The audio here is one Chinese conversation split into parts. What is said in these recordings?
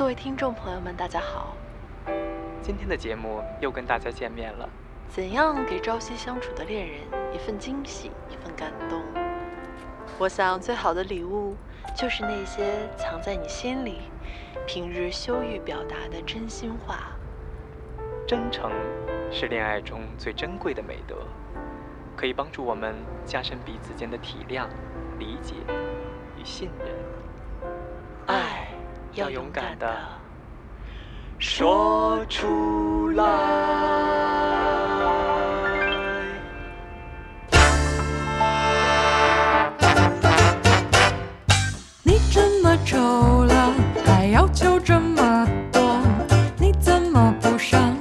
各位听众朋友们，大家好。今天的节目又跟大家见面了。怎样给朝夕相处的恋人一份惊喜，一份感动？我想，最好的礼物就是那些藏在你心里、平日羞于表达的真心话。真诚是恋爱中最珍贵的美德，可以帮助我们加深彼此间的体谅、理解与信任。爱要勇敢的说出来。你这么丑了，还要求这么多，你怎么不上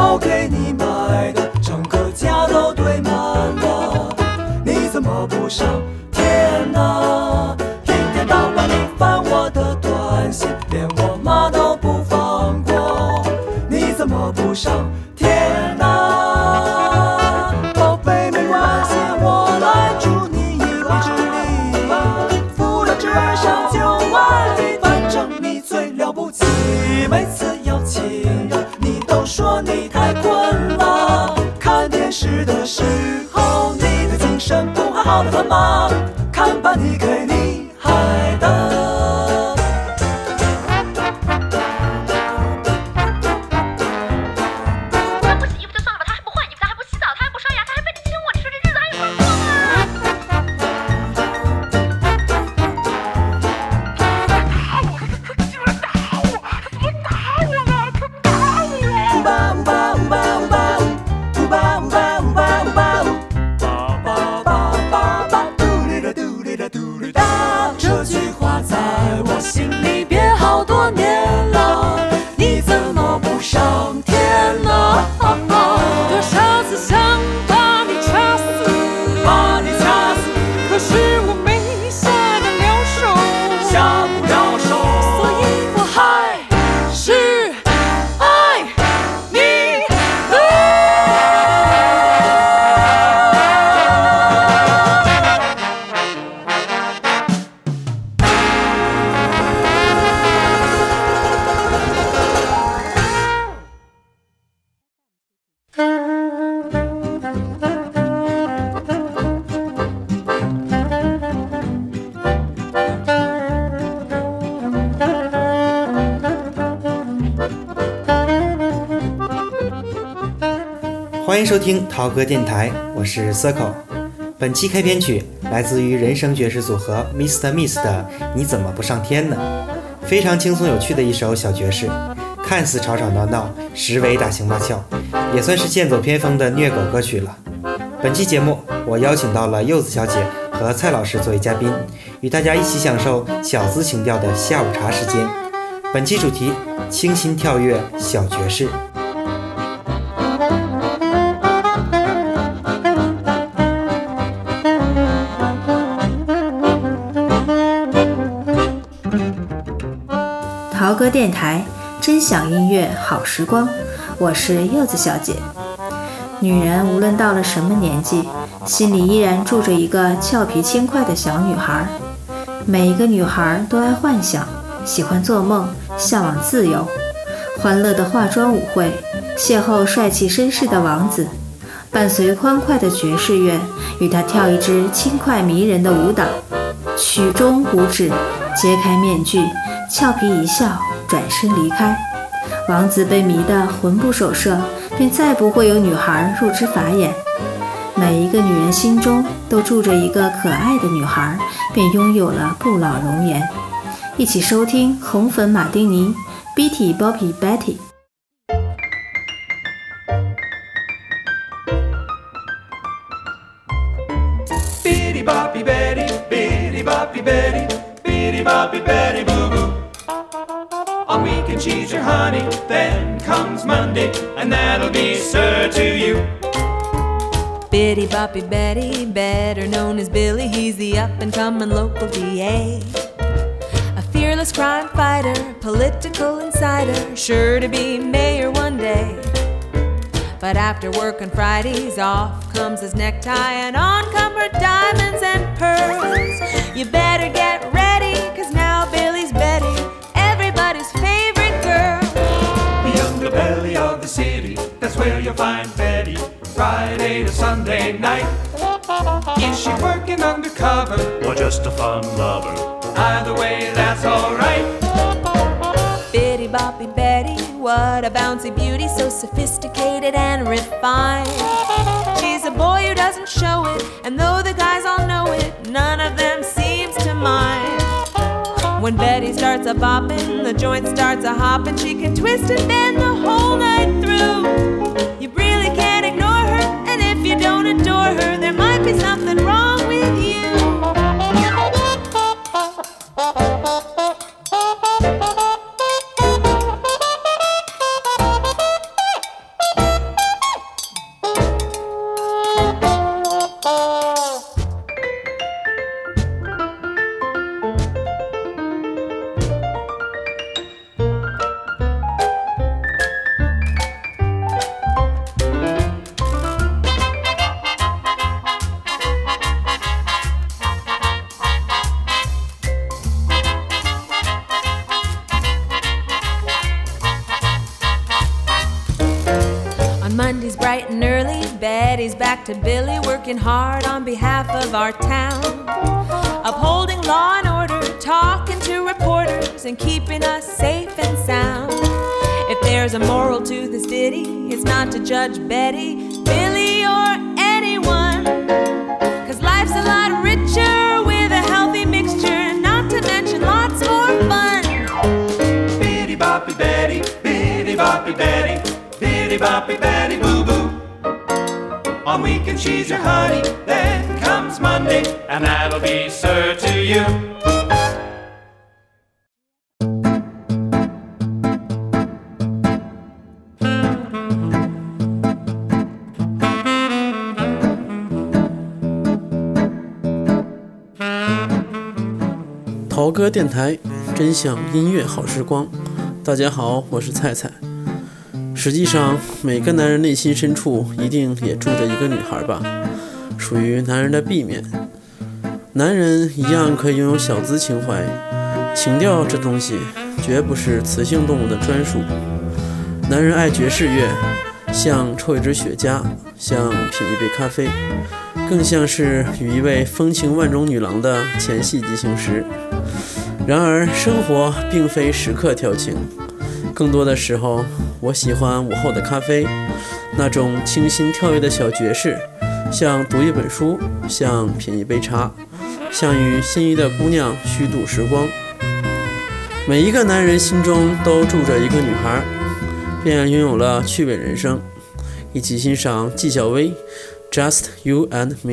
包欢迎收听涛哥电台，我是 Circle。本期开篇曲来自于人生爵士组合 Mr. Miss 的《你怎么不上天呢》，非常轻松有趣的一首小爵士，看似吵吵闹闹，实为大情大俏，也算是剑走偏锋的虐狗歌曲了。本期节目我邀请到了柚子小姐和蔡老师作为嘉宾，与大家一起享受小资情调的下午茶时间。本期主题：清新跳跃小爵士。电台，真享音乐好时光，我是柚子小姐。女人无论到了什么年纪，心里依然住着一个俏皮轻快的小女孩。每一个女孩都爱幻想，喜欢做梦，向往自由。欢乐的化妆舞会，邂逅帅气绅士的王子，伴随欢快的爵士乐，与他跳一支轻快迷人的舞蹈。曲终舞止，揭开面具，俏皮一笑，转身离开。王子被迷得魂不守舍，便再不会有女孩入之法眼。每一个女人心中都住着一个可爱的女孩，便拥有了不老容颜。一起收听红粉马丁尼，Betty Bobby Betty。On weekend she's your honey, then comes Monday, and that'll be sir to you. Bitty Boppy Betty, better known as Billy, he's the up and coming local DA. A fearless crime fighter, political insider, sure to be mayor one day. But after work on Fridays, off comes his necktie, and on come her diamonds and pearls. You better get where you'll find Betty. Friday to Sunday night. Is she working undercover? or just a fun lover. Either way, that's alright. Bitty Boppy Betty, what a bouncy beauty, so sophisticated and refined. When Betty starts a bopping, the joint starts a hopping. She can twist and bend the whole night through. You really can't ignore her, and if you don't adore her, there might be something wrong hard on behalf of our town. Upholding law and order, talking to reporters, and keeping us safe and sound. If there's a moral to this ditty, it's not to judge Betty, Billy, or anyone. Cause life's a lot richer with a healthy mixture, not to mention lots more fun. Bitty boppy Betty, bitty boppy Betty, bitty boppy Betty. On weekend she's your honey, then comes Monday, and that'll be sir to you. 陶歌电台，真享音乐好时光。大家好，我是菜菜。实际上，每个男人内心深处一定也住着一个女孩吧，属于男人的 B 面。男人一样可以拥有小资情怀，情调这东西绝不是雌性动物的专属。男人爱爵士乐，像抽一支雪茄，像品一杯咖啡，更像是与一位风情万种女郎的前戏进行时。然而，生活并非时刻调情，更多的时候，我喜欢午后的咖啡，那种清新跳跃的小爵士，像读一本书，像品一杯茶，像与心仪的姑娘虚度时光。每一个男人心中都住着一个女孩，便拥有了趣味人生。一起欣赏纪晓薇《Just You and Me》。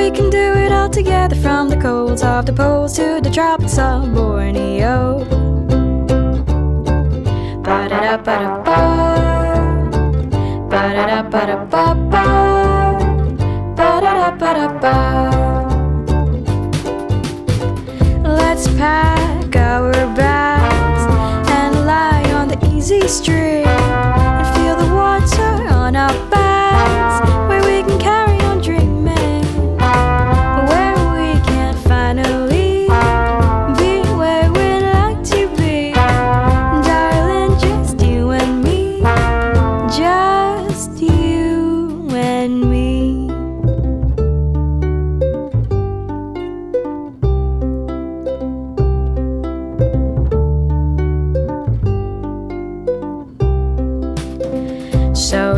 We can do it all together from the colds of the poles to the tropics of Borneo. Ba da da Let's pack our bags and lie on the easy street.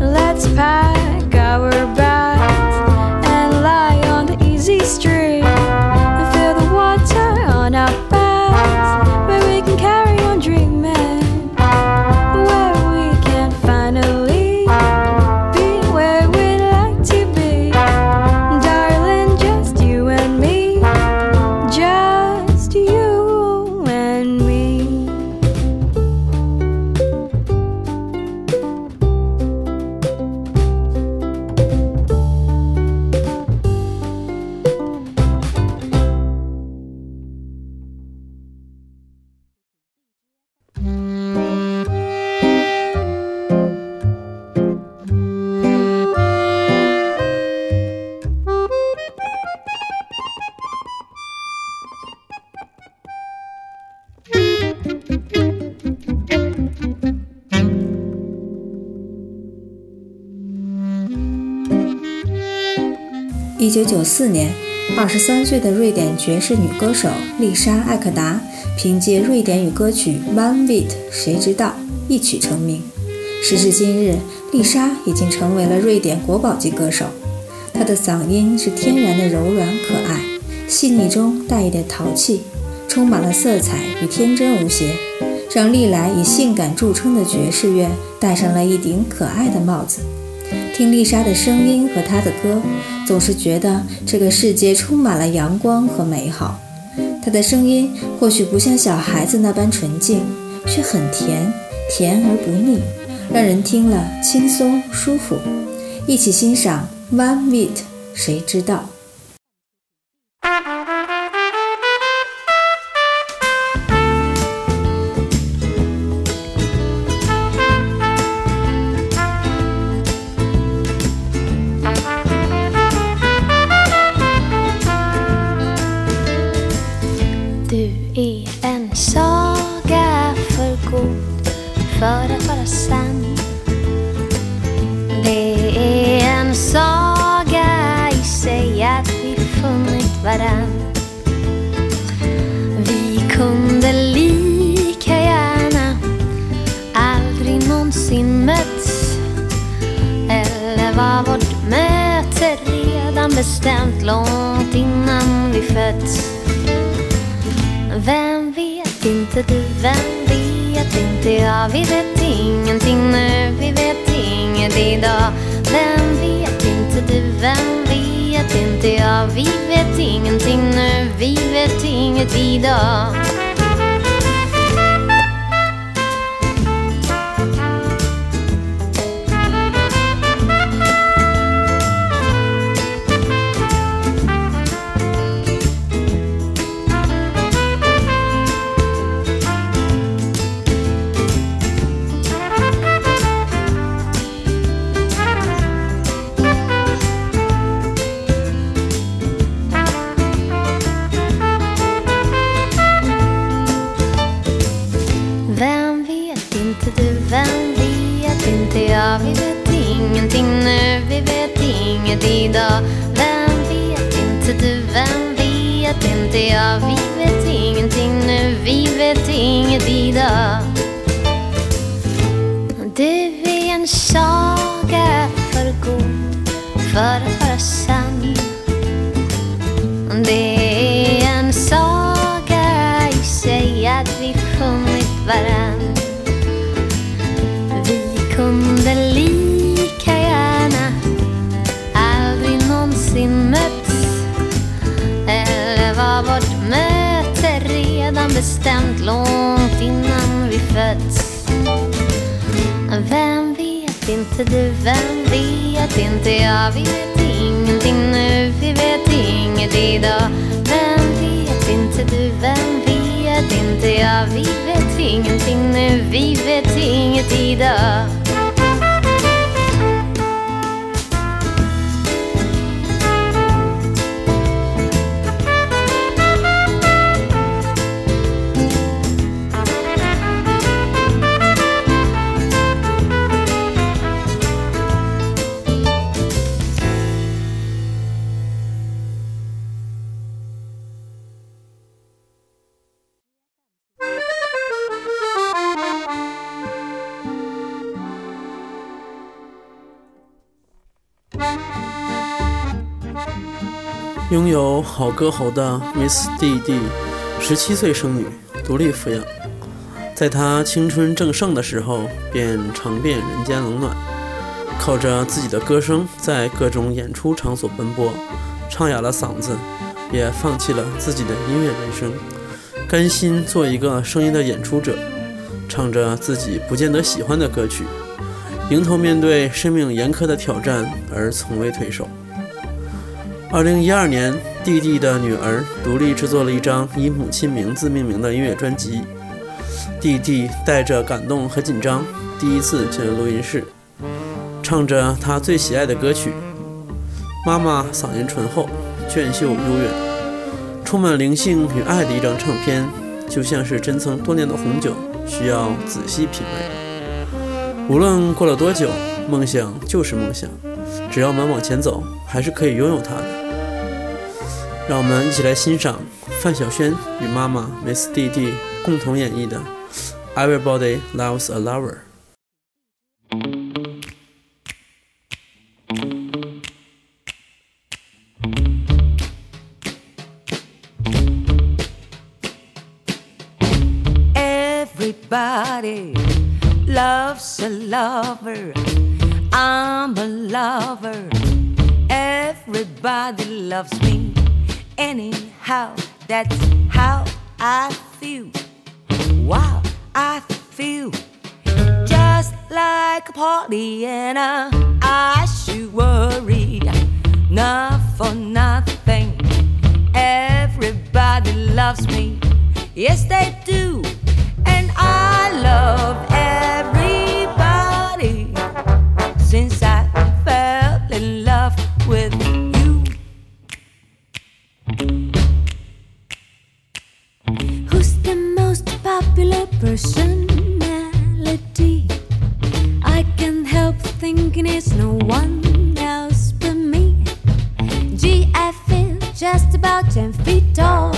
Let's pack our bags 一九九四年，二十三岁的瑞典爵士女歌手丽莎·艾克达凭借瑞典语歌曲《One Beat》，谁知道一曲成名。时至今日，丽莎已经成为了瑞典国宝级歌手。她的嗓音是天然的柔软可爱，细腻中带一点淘气，充满了色彩与天真无邪，让历来以性感著称的爵士乐戴上了一顶可爱的帽子。听丽莎的声音和她的歌，总是觉得这个世界充满了阳光和美好。她的声音或许不像小孩子那般纯净，却很甜，甜而不腻，让人听了轻松舒服。一起欣赏《One meat》，谁知道？För att vara sann. Det är en saga i sig att vi funnit varann. Vi kunde lika gärna aldrig någonsin mötts. Eller var vårt möte redan bestämt långt innan vi fötts. Vem vet inte du, vem inte jag. Vi vet ingenting nu, vi vet inget idag. Vem vet inte du, vem vet inte jag? Vi vet ingenting nu, vi vet inget idag. Inte jag? Vi vet ingenting nu, vi vet inget idag. Vem vet inte du, vem vet inte jag? Vi vet ingenting nu, vi vet inget idag. 拥有好歌喉的 Miss D D，十七岁生女，独立抚养。在她青春正盛的时候，便尝遍人间冷暖，靠着自己的歌声在各种演出场所奔波，唱哑了嗓子，也放弃了自己的音乐人生，甘心做一个声音的演出者，唱着自己不见得喜欢的歌曲，迎头面对生命严苛的挑战而从未退守。二零一二年，弟弟的女儿独立制作了一张以母亲名字命名的音乐专辑。弟弟带着感动和紧张，第一次进了录音室，唱着他最喜爱的歌曲。妈妈嗓音醇厚，娟秀悠远，充满灵性与爱的一张唱片，就像是珍藏多年的红酒，需要仔细品味。无论过了多久，梦想就是梦想，只要我们往前走，还是可以拥有它的。让我们一起来欣赏范晓萱与妈妈 Miss D D 共同演绎的《Everybody Loves a Lover》。 Everybody loves a lover. I'm a lover. Everybody loves me. Anyhow, that's how I feel. Wow, I feel just like a party, and I, I should worry not for nothing. Everybody loves me, yes they do, and I love personality? I can't help thinking it's no one else but me. I feel just about ten feet tall,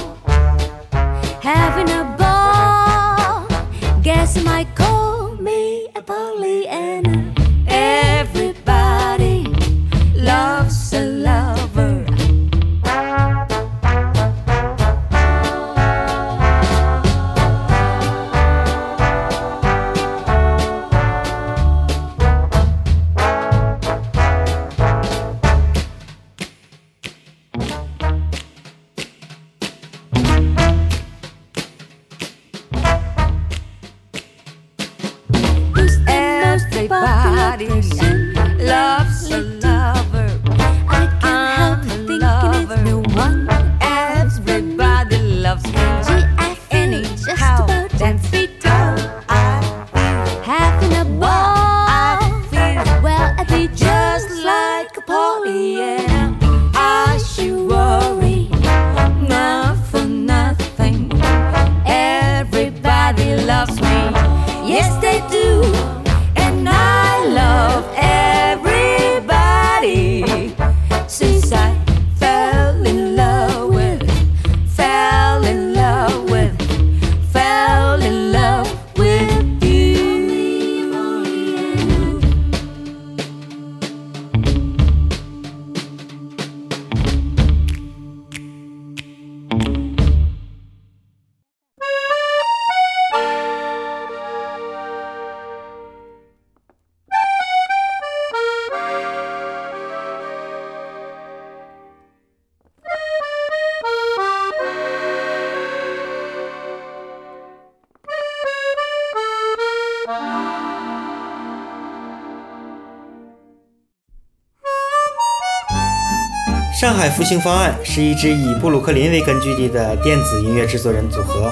上海复兴方案是一支以布鲁克林为根据地的电子音乐制作人组合。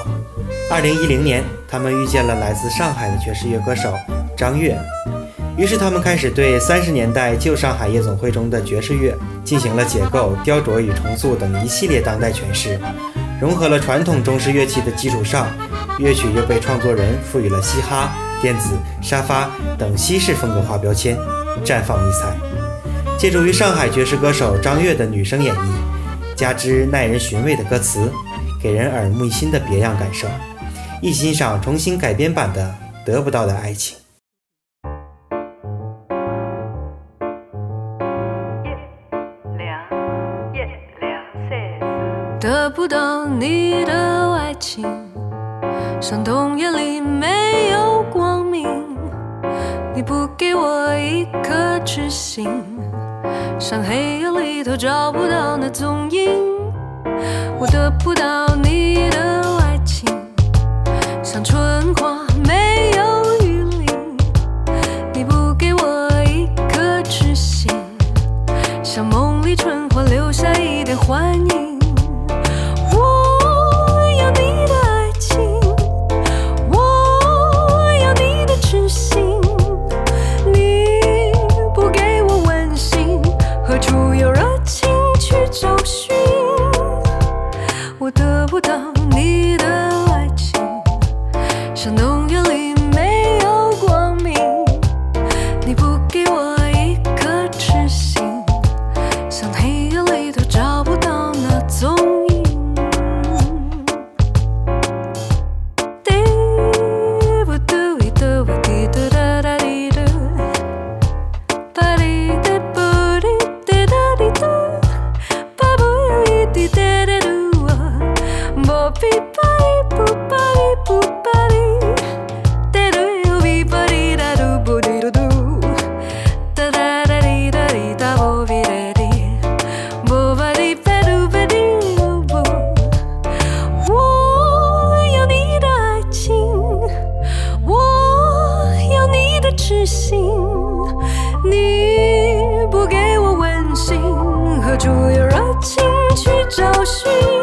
二零一零年，他们遇见了来自上海的爵士乐歌手张悦，于是他们开始对三十年代旧上海夜总会中的爵士乐进行了解构、雕琢与重塑等一系列当代诠释，融合了传统中式乐器的基础上，乐曲又被创作人赋予了嘻哈、电子、沙发等西式风格化标签，绽放异彩。借助于上海爵士歌手张悦的女声演绎，加之耐人寻味的歌词，给人耳目一新的别样感受。一起欣赏重新改编版的《得不到的爱情》。得不到你的爱情，像冬夜里没有光明。你不给我一颗痴心，像黑夜里头找不到那踪影。我得不到去找寻？